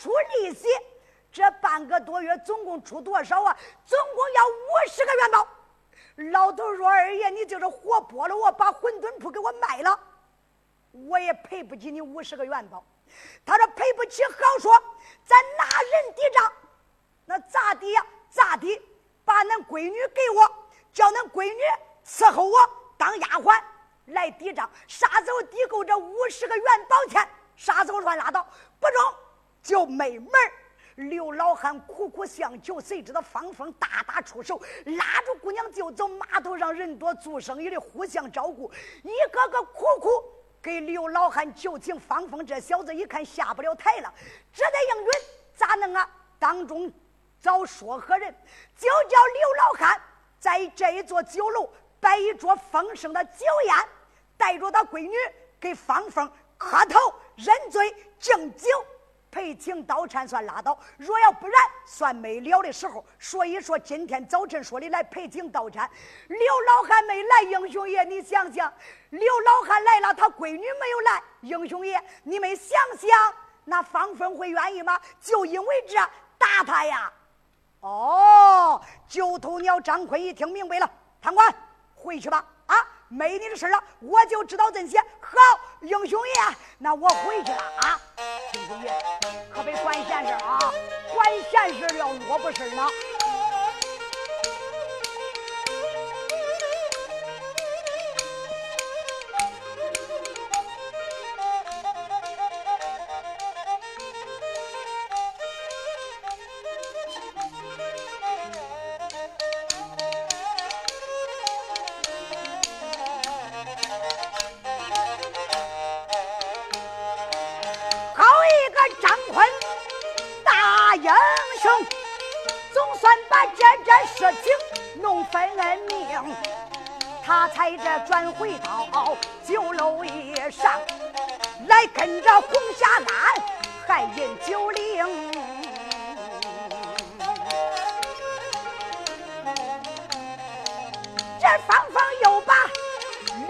出利息，这半个多月总共出多少啊？总共要五十个元宝。老头说：“二爷，你就是活剥了我，把馄饨铺给我卖了，我也赔不起你五十个元宝。”他说：“赔不起，好说，咱拿人抵账。那咋抵呀？咋抵？把恁闺女给我，叫恁闺女伺候我当丫鬟来抵账。啥时候抵够这五十个元宝钱，啥时候算拉倒。不中就没门刘老汉苦苦相求，谁知道方凤大打出手，拉住姑娘就走。码头上人多，做生意的互相照顾，一个个苦苦给刘老汉求情。方凤这小子一看下不了台了，只得应允。咋弄啊？当中找说和人，就叫刘老汉在这一座酒楼摆一桌丰盛的酒宴，带着他闺女给方凤磕头认罪敬酒。赔情道歉算拉倒，若要不然算没了的时候。所以说今天早晨说的来赔情道歉，刘老汉没来，英雄爷你想想，刘老汉来了，他闺女没有来，英雄爷你们想想，那方芬会愿意吗？就因为这打他呀？哦，九头鸟张坤一听明白了，贪官回去吧。啊，没你的事了，我就知道这些。好，英雄爷，那我回去了啊。英雄爷，可别管闲事啊，管闲事要落不事呢。他才这转回到酒楼一上，来跟着红霞庵还饮酒令。这芳芳又把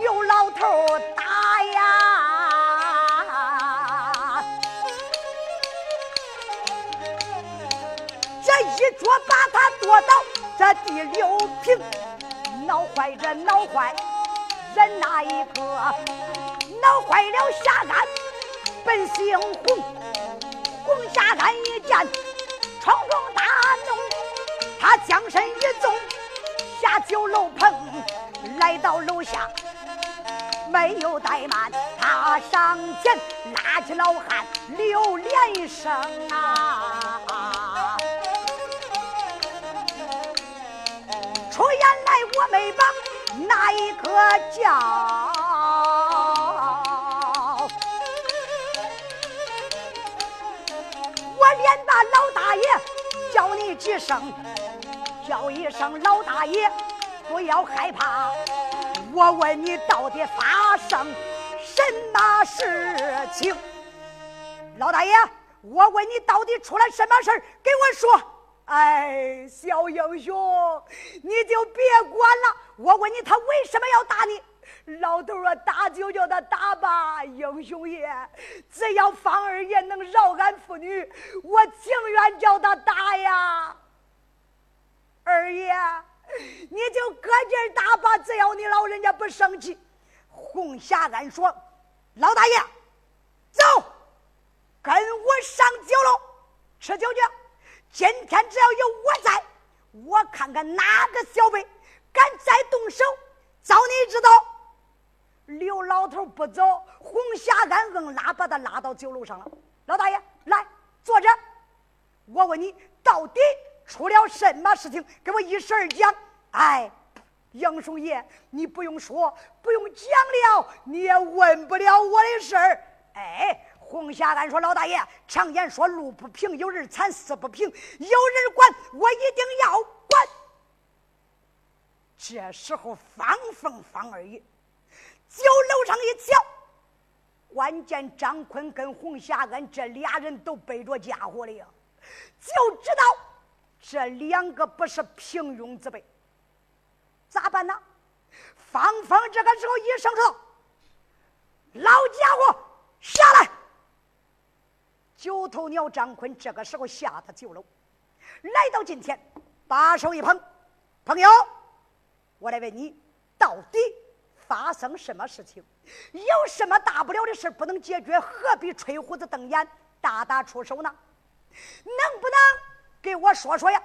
刘老头打呀，这一桌把他剁到这第六平，闹坏这闹坏。人那一个闹坏了下山，本姓洪，洪下山一见闯中大怒，他将身一纵下酒楼棚，来到楼下没有怠慢，他上前拉起老汉刘连一声啊，我没把。哪一个叫？我连把老大爷叫你几声，叫一声老大爷，不要害怕。我问你，到底发生什么事情？老大爷，我问你，到底出了什么事给我说。哎，小英雄，你就别管了。我问你，他为什么要打你？老头说：“打就叫他打吧，英雄爷，只要方二爷能饶俺父女，我情愿叫他打呀。”二爷，你就搁劲打吧，只要你老人家不生气。红霞庵说：“老大爷，走，跟我上酒楼吃酒去。”今天只要有我在，我看看哪个小辈敢再动手，遭你知道。刘老头不走，红霞庵硬拉把他拉到酒楼上了。老大爷，来坐着。我问你，到底出了什么事情？给我一声讲。哎，英雄爷，你不用说，不用讲了，你也问不了我的事儿。哎。红霞庵说：“老大爷，常言说路不平有人惨，事不平有人管，我一定要管。”这时候，方凤方二爷酒楼上一瞧，关键张坤跟红霞庵这俩人都背着家伙了呀，就知道这两个不是平庸之辈。咋办呢？方凤这个时候一声说：“老家伙，下来！”九头鸟张坤这个时候下他酒楼，来到近前，把手一捧，朋友，我来问你，到底发生什么事情？有什么大不了的事不能解决？何必吹胡子瞪眼，大打出手呢？能不能给我说说呀？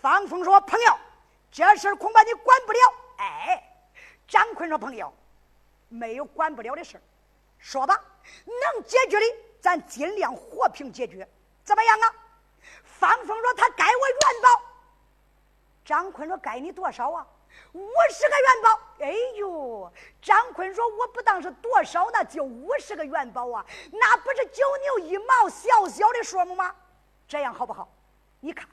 方峰说：“朋友，这事恐怕你管不了。”哎，张坤说：“朋友，没有管不了的事说吧，能解决的，咱尽量和平解决，怎么样啊？”方峰说：“他该我元宝。”张坤说：“该你多少啊？”五十个元宝。哎呦，张坤说：“我不当是多少呢，就五十个元宝啊，那不是九牛一毛小小的数目吗？这样好不好？你看。”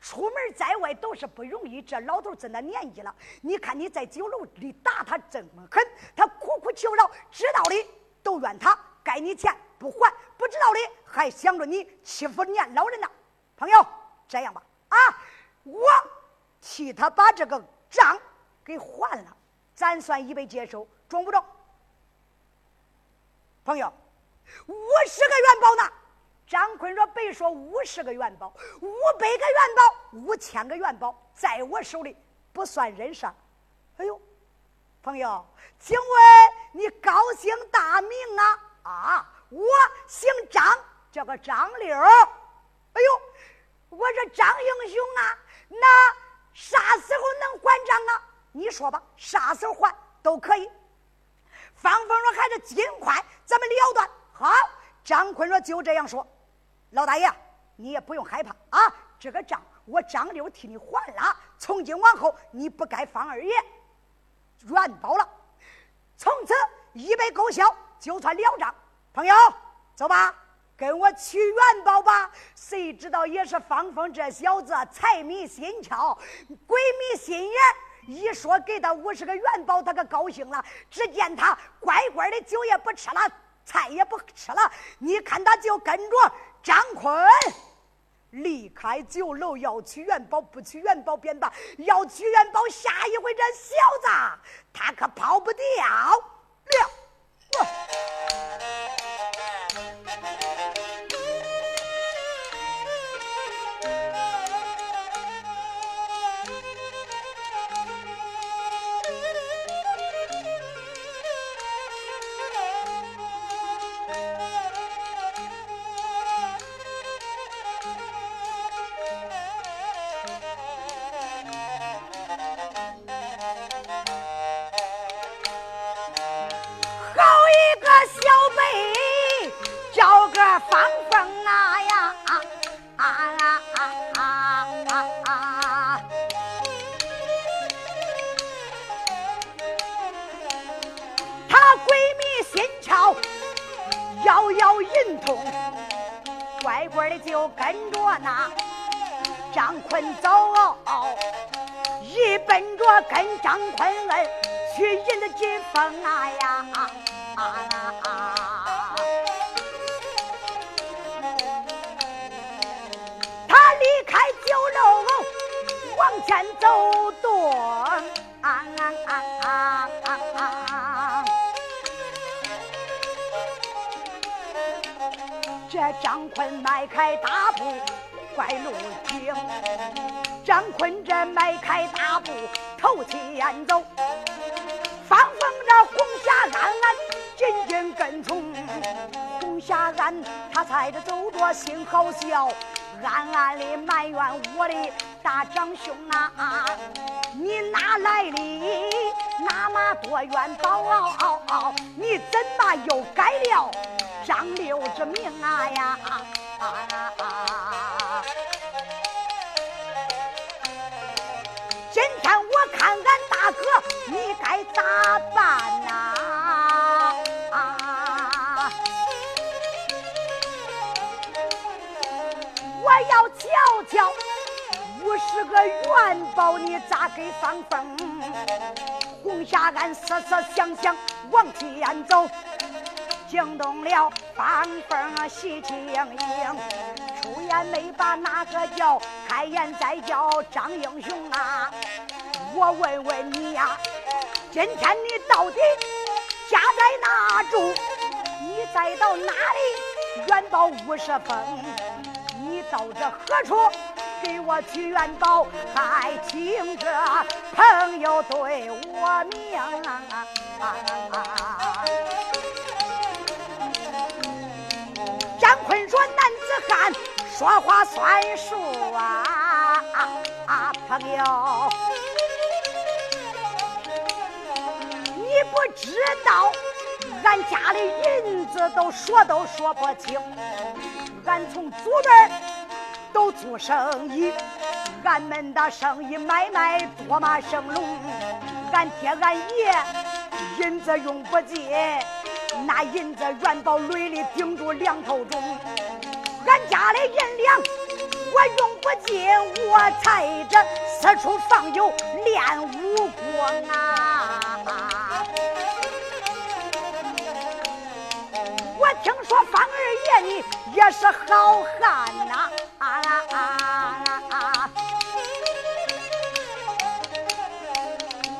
出门在外都是不容易，这老头这那年纪了，你看你在酒楼里打他这么狠，他苦苦求饶，知道的都怨他，该你钱不还，不知道的还想着你欺负年老人呢。朋友，这样吧，啊，我替他把这个账给还了，咱算一笔接收，中不中？朋友，五十个元宝呢？张坤说：“别说五十个元宝，五百个元宝，五千个元宝，在我手里不算人事。”哎呦，朋友，请问你高姓大名啊？啊，我姓张，叫个张六。哎呦，我这张英雄啊，那啥时候能还账啊？你说吧，啥时候还都可以。方峰说：“还是尽快，咱们了断。”好，张坤说：“就这样说。”老大爷，你也不用害怕啊！这个账我张六替你还了，从今往后你不该方二爷元宝了。从此一笔勾销，就算了账。朋友，走吧，跟我取元宝吧。谁知道也是方峰这小子财迷心窍，鬼迷心眼。一说给他五十个元宝，他可高兴了。只见他乖乖的酒也不吃了，菜也不吃了。你看他就跟着。张坤离开酒楼，要取元宝，不取元宝便罢；要取元宝，下一回这小子他可跑不掉了。Thank you. 这张坤迈开大步，怪路径。张坤这迈开大步，头前走，方风这红霞安紧紧跟从。红霞安，他踩着走着心好笑，暗暗地埋怨我的大长兄啊你哪来的那么多元宝你怎么又改了张六之名啊呀。啊啊今天我看俺大哥是个元宝，你咋给放风？红霞俺思思想想往前走，惊动了方凤喜庆庆，出言没把哪个叫，开言再叫张英雄啊！我问问你呀，今天你到底家在哪住？你再到哪里元宝五十封，你到这何处给我取元宝？还请这朋友对我明。张坤说：“男子汉说话算数啊，朋友，你不知道。”俺家里银子都说都说不清，俺从祖辈都做生意，俺们的生意买卖多么生龙。俺爹俺爷银子用不尽，那银子元宝垒里顶住两头钟。俺家的银两我用不尽，我才这四处放油练武功啊。听说方二爷你也是好汉呐，啊啊啊啊啊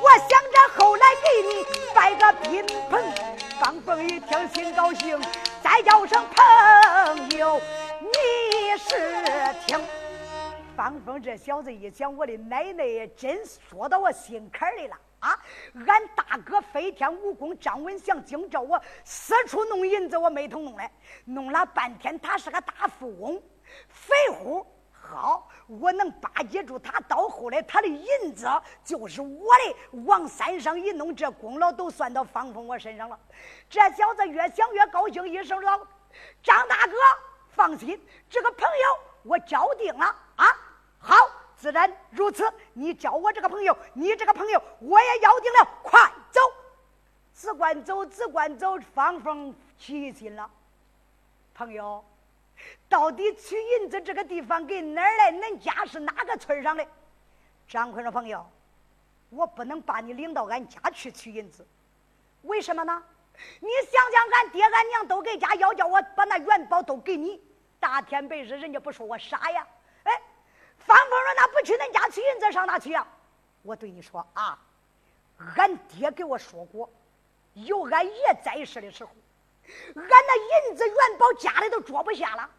我想着后来给你拜个宾朋，方凤一听心高兴，再叫声朋友，你是听。方凤这小子一想，我的奶奶真说到我心坎里了。俺大哥飞天武功张文祥惊召我四处弄银子，我没头弄来，弄了半天他是个大富翁，肥乎。好，我能巴结住他，到后来他的银子就是我的。往山上一弄，这功劳都算到方凤我身上了。这小子越想越高兴，一声老：“张大哥，放心，这个朋友我交定了啊！”好。自然如此，你交我这个朋友，你这个朋友我也要定了。快走，只管走，只管走。方凤起心了，朋友，到底取银子这个地方给哪儿来？恁家是哪个村上的？张坤说：“朋友，我不能把你领到俺家去取银子，为什么呢？你想想，俺爹俺娘都给家要，叫我把那元宝都给你，大天白日，人家不说我傻呀？”方凤说：“那不去恁家取银子，上哪去啊？”我对你说啊，俺爹给我说过，有俺爷在世的时候，俺那银子元宝家里都装不下了，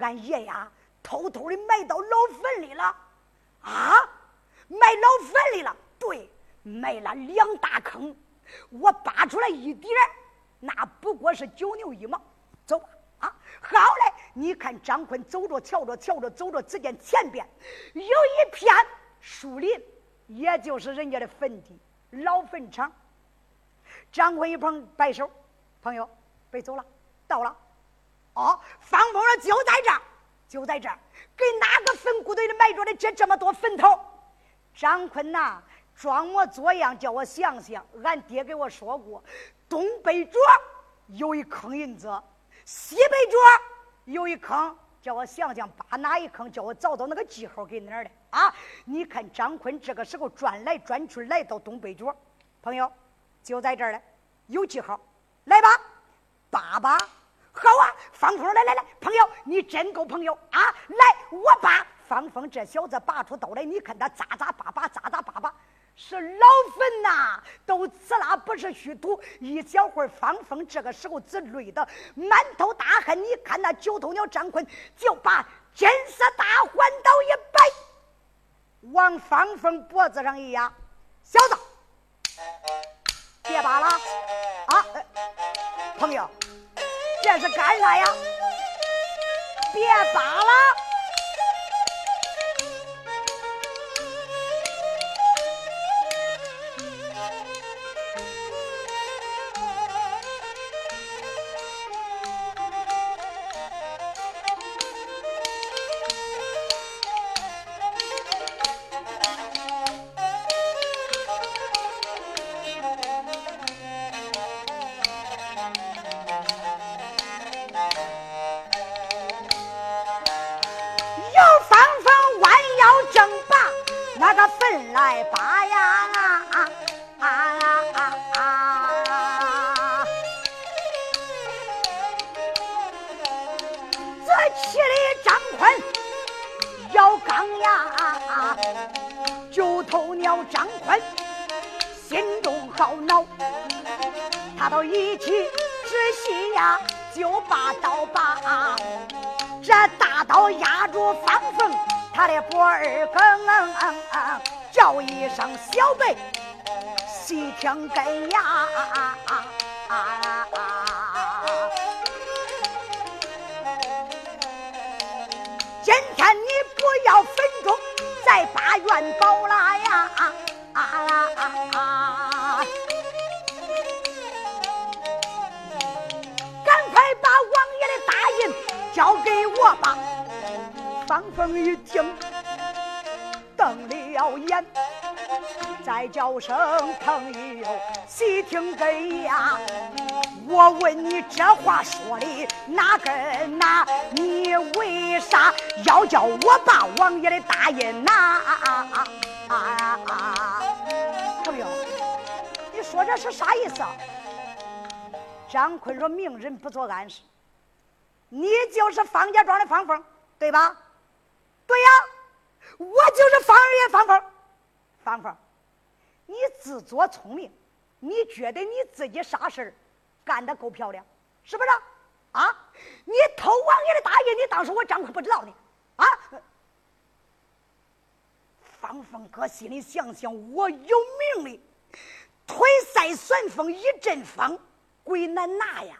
俺爷呀偷偷的埋到老坟里了，啊，埋老坟里了。对，埋了两大坑，我扒出来一点那不过是九牛一毛。走吧。好嘞！你看张坤走着瞧着瞧着走着，只见前边有一片树林，也就是人家的坟地老坟场。张坤一碰摆手，朋友别走了，到了。哦，方凤说就在这儿，就在这儿，给哪个坟骨堆里埋着的这这么多坟头？张坤呐，装模作样叫我想想，俺爹给我说过，东北角有一坑银子。西北角有一坑，叫我想想把哪一坑，叫我找到那个记号给哪儿的啊？你看张坤这个时候转来转去，来到东北角，朋友就在这儿了，有记号，来吧，爸爸，好啊，方峰，来来来，朋友你真够朋友啊！来，我扒方峰这小子拔出刀来，你看他扎扎巴巴，扎扎巴巴。是老坟呐，都死了，不是虚土。一小会儿，方峰这个时候只累得满头大汗。你看那九头鸟张坤，就把金色大环刀一摆，往方峰脖子上一压：“小子，别扒了啊！朋友，这是干啥呀？别扒！”来拔呀！这气里张坤要刚呀！九头鸟张坤心中好恼，他都一气之细呀，就把刀把，这大刀压住方凤他的脖儿梗，叫一声小辈，细听根呀。今天你不要分钟再把元宝啦呀！赶快把王爷的大印交给我吧！方凤一听，瞪了眼，再叫声朋友，细听根呀！我问你这话说的哪根哪？你为啥要叫我把王爷的大印拿？朋友，你说这是啥意思？张坤说：“明人不做暗事，你就是方家庄的方凤，对吧？对呀，我就是方二爷方凤。方凤，你自作聪明，你觉得你自己啥事儿？”干的够漂亮，是不是？啊！你偷王爷的大印，你当时我张坤不知道呢？啊！方凤哥心里想想，我有命的，腿赛旋风一阵风，鬼难拿呀！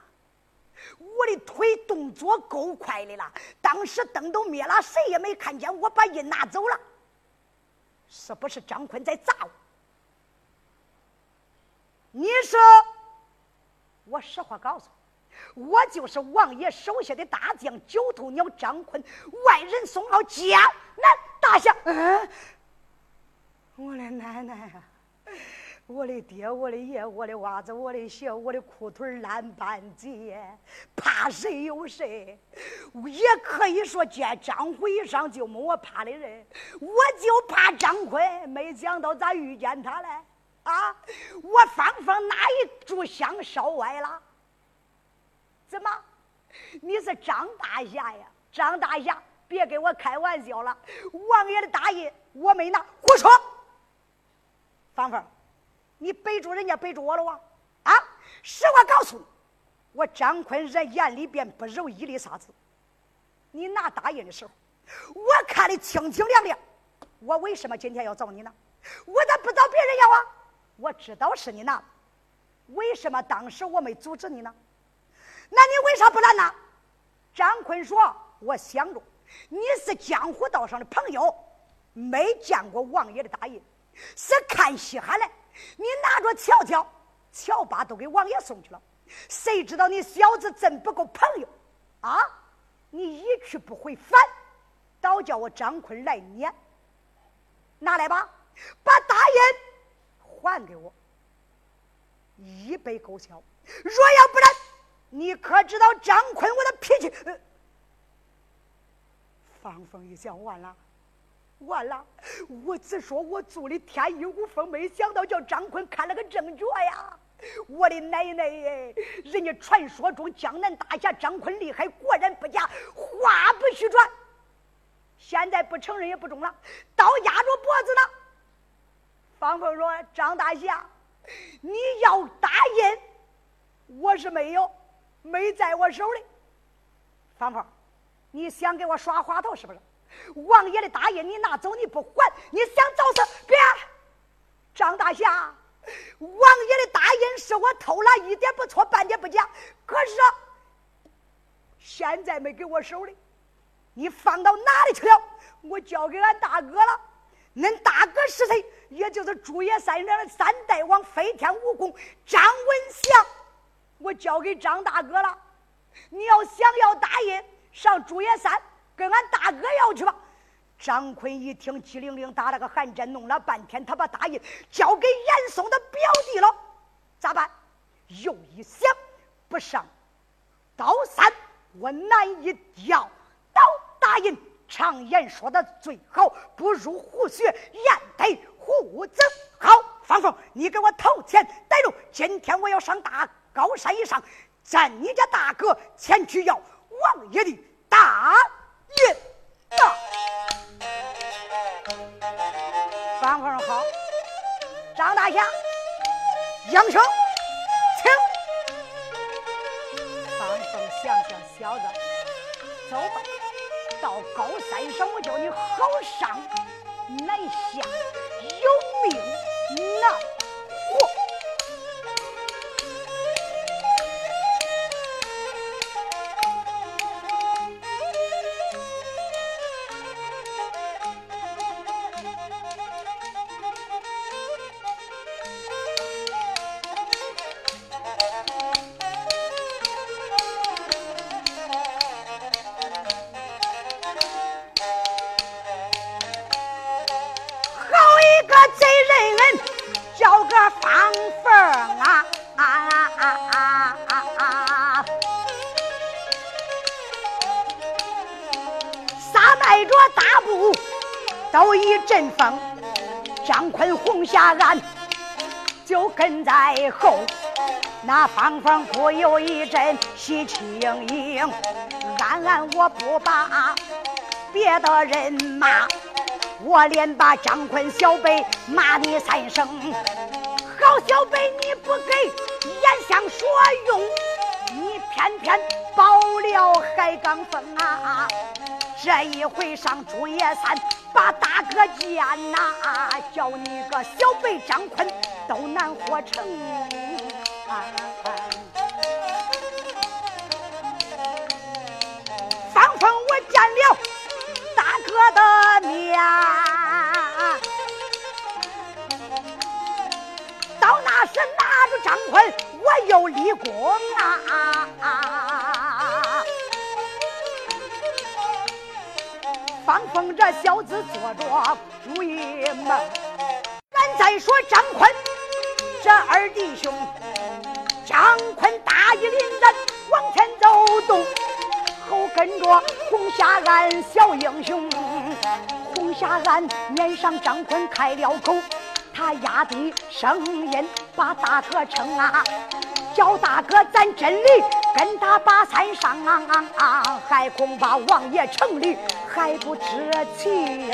我的腿动作够快的了，当时灯都灭了，谁也没看见我把印拿走了，是不是张坤在砸我？你说？我实话告诉你，我就是王爷手下的大将九头鸟张坤，外人送到江南大侠。嗯，我的奶奶啊！我的爹，我的爷，我的袜子，我的鞋，我的裤腿烂半截，怕谁有谁？也可以说见张辉一上就没我怕的人，我就怕张坤，没想到咋遇见他嘞？啊！我芳芳哪一炷香烧歪了？怎么？你是张大侠呀？张大侠，别跟我开玩笑了！王爷的大印我没拿，胡说！芳芳，你背住人家，背住我了哇？啊！实话告诉你，我张坤人眼里边不揉一粒沙子。你拿大印的时候，我看的清清亮亮。我为什么今天要找你呢？我咋不找别人要啊？我知道是你拿的，为什么当时我没阻止你呢？那你为啥不拦呢？张坤说：“我想着你是江湖道上的朋友，没见过王爷的大印，是看稀罕嘞。你拿着瞧瞧，乔八都给王爷送去了，谁知道你小子真不够朋友啊？你一去不回返，倒叫我张坤来撵。拿来吧，把大印。”还给我一杯够呛。若要不然，你可知道张坤我的脾气？方凤一想，完了，完了！我只说我做的天衣无缝，没想到叫张坤看了个正着呀！我的奶奶耶！人家传说中江南大侠张坤厉害，果然不假，话不虚传。现在不承认也不中了，刀压着脖子呢。方凤说：“张大侠，你要大印，我是没有，没在我手里。方凤，你想给我耍滑头是不是？王爷的大印你拿走你不还，你想找死？别！张大侠，王爷的大印是我偷了一点不错，半点不假。可是现在没给我手里，你放到哪里去了？我交给俺大哥了。恁大哥是谁？”也就是朱爷三娘的三代王飞天武功张文祥，我交给张大哥了。你要想要大印，上朱爷山跟俺大哥要去吧。张坤一听，机灵灵打了个寒战，弄了半天，他把大印交给严嵩的表弟了。咋办？又一想，不上刀山，我难以要到大印。常言说的最好，不入虎穴，焉得？虎子好，方凤，你给我投钱带路。今天我要上大高山以上，见你家大哥前去要王爷的大印。方凤好，张大侠，杨雄，请。方凤想小子，走吧，到高山上，我叫你好上难下，有命难。一阵风，张坤红下岸，就跟在后。那方方不有一阵喜气盈盈，暗暗我不把别的人骂，我连把张坤小辈骂你三声。好小辈，你不给严相说用，你偏偏报了海刚峰啊！这一回上竹叶山。把大哥见呐，叫你个小辈张坤都难活成。方峰我见了大哥的面，到那时拿着张坤，我又立功啊！方风这小子做着主意梦，咱再说张坤这二弟兄，张坤大义凛然往前走动，后跟着红霞岸小英雄。红霞岸面上张坤开了口，他压低声音把大哥称啊。叫大哥，咱真的跟他把山上，还恐怕王爷城里还不知情。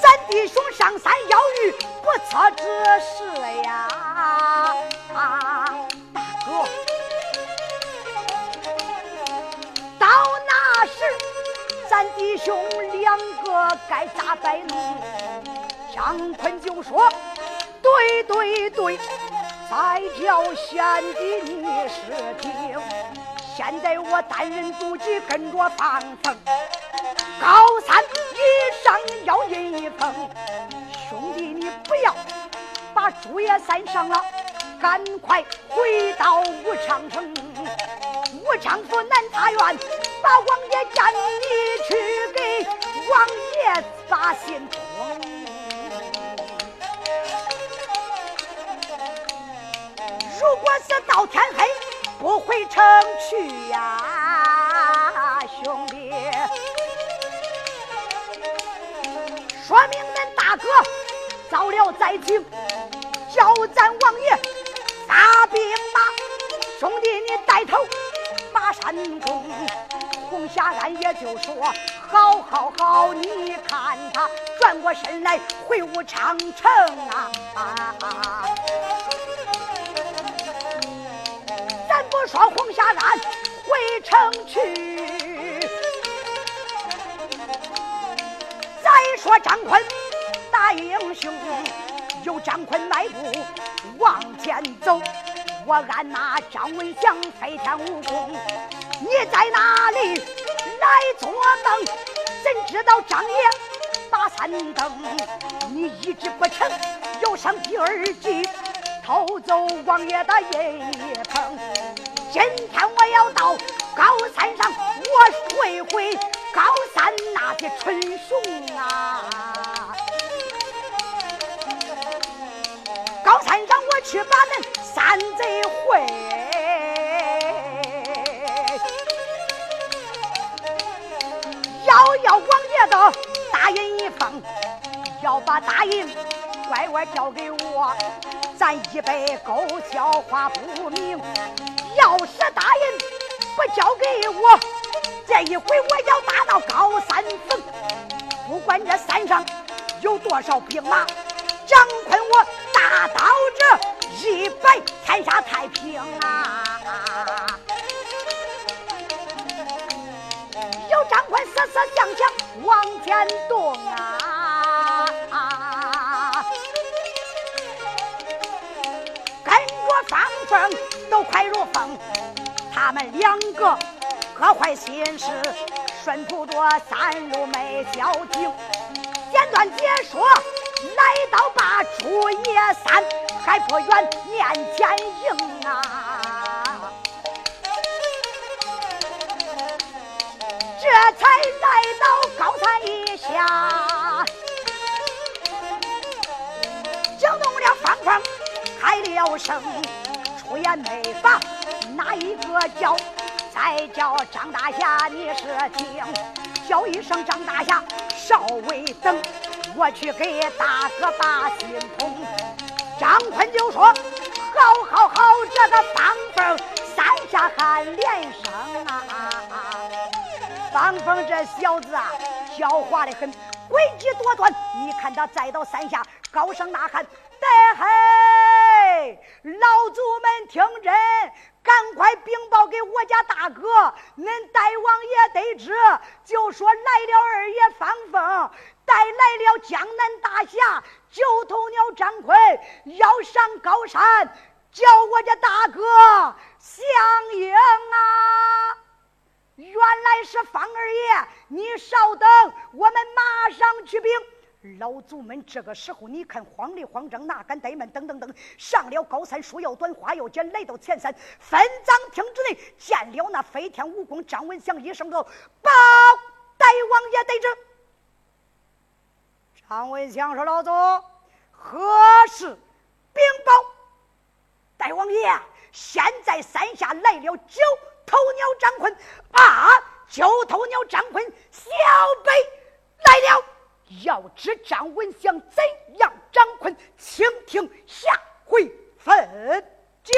咱弟兄上山要遇不测之事呀，大哥，到那时咱弟兄两个该咋摆弄？张坤就说：“对对对，再叫贤弟你是听。现在我单人独骑跟着方峰，高山以上要印一封。兄弟你不要把竹叶山上了，赶快回到武昌城。武昌府南茶院，把王爷叫你去给王爷把信如果是到天黑不回城去呀，兄弟，说明恁大哥遭了灾情，叫咱王爷发兵马。兄弟，你带头把山攻。红霞岸也就说：好好好，你看他转过身来回武昌城啊。不说红霞岸回城去，再说张坤大英雄，有张坤迈步往前走。我按那张文祥飞天武功，你在哪里来做梦？怎知道张爷打三更？你一直不成，又上第二计。偷走王爷的银一棚，今天我要到高山上，我会会高山那些蠢熊啊！高山上我去把恁山贼会，要要王爷的大印一封，要把大印乖乖交给我。咱一杯勾销花不明，要是大人不交给我，这一回我要打到高山峰。不管这山上有多少兵马，张坤我大刀这一百天下太平啊！有张坤思思想想往前动啊！方凤都快如风，他们两个各怀心事，顺土多三路没交情。简短解说，来到把朱叶山，还不远面前迎啊！这才来到高山一下，来了声，出言没法，哪一个叫？再叫张大侠，你是听，叫一声张大侠。稍微等，我去给大哥把信通。张坤就说：“好，好，好！”这个方凤三下喊连声啊！方凤这小子啊，狡猾的很，诡计多端。你看他再到三下，高声呐喊：“得老祖们听真！”赶快禀报给我家大哥，恁大王爷得知，就说来了二爷方凤，带来了江南大侠九头鸟张坤，要上高山，叫我家大哥相迎啊！原来是方二爷，你稍等，我们马上去禀。老祖们这个时候，你看慌里慌张，哪敢怠慢？等等等，上了高山，树要短，花要尖，来到前山，分赃厅之内，见了那飞天蜈蚣张文祥，一声道：“报，大王爷得知。”张文祥说：“老祖，何事禀报？”大王爷，现在山下来了九头鸟张坤啊！九头鸟张坤，小辈来了。要知张文祥怎样张坤请听下回分解。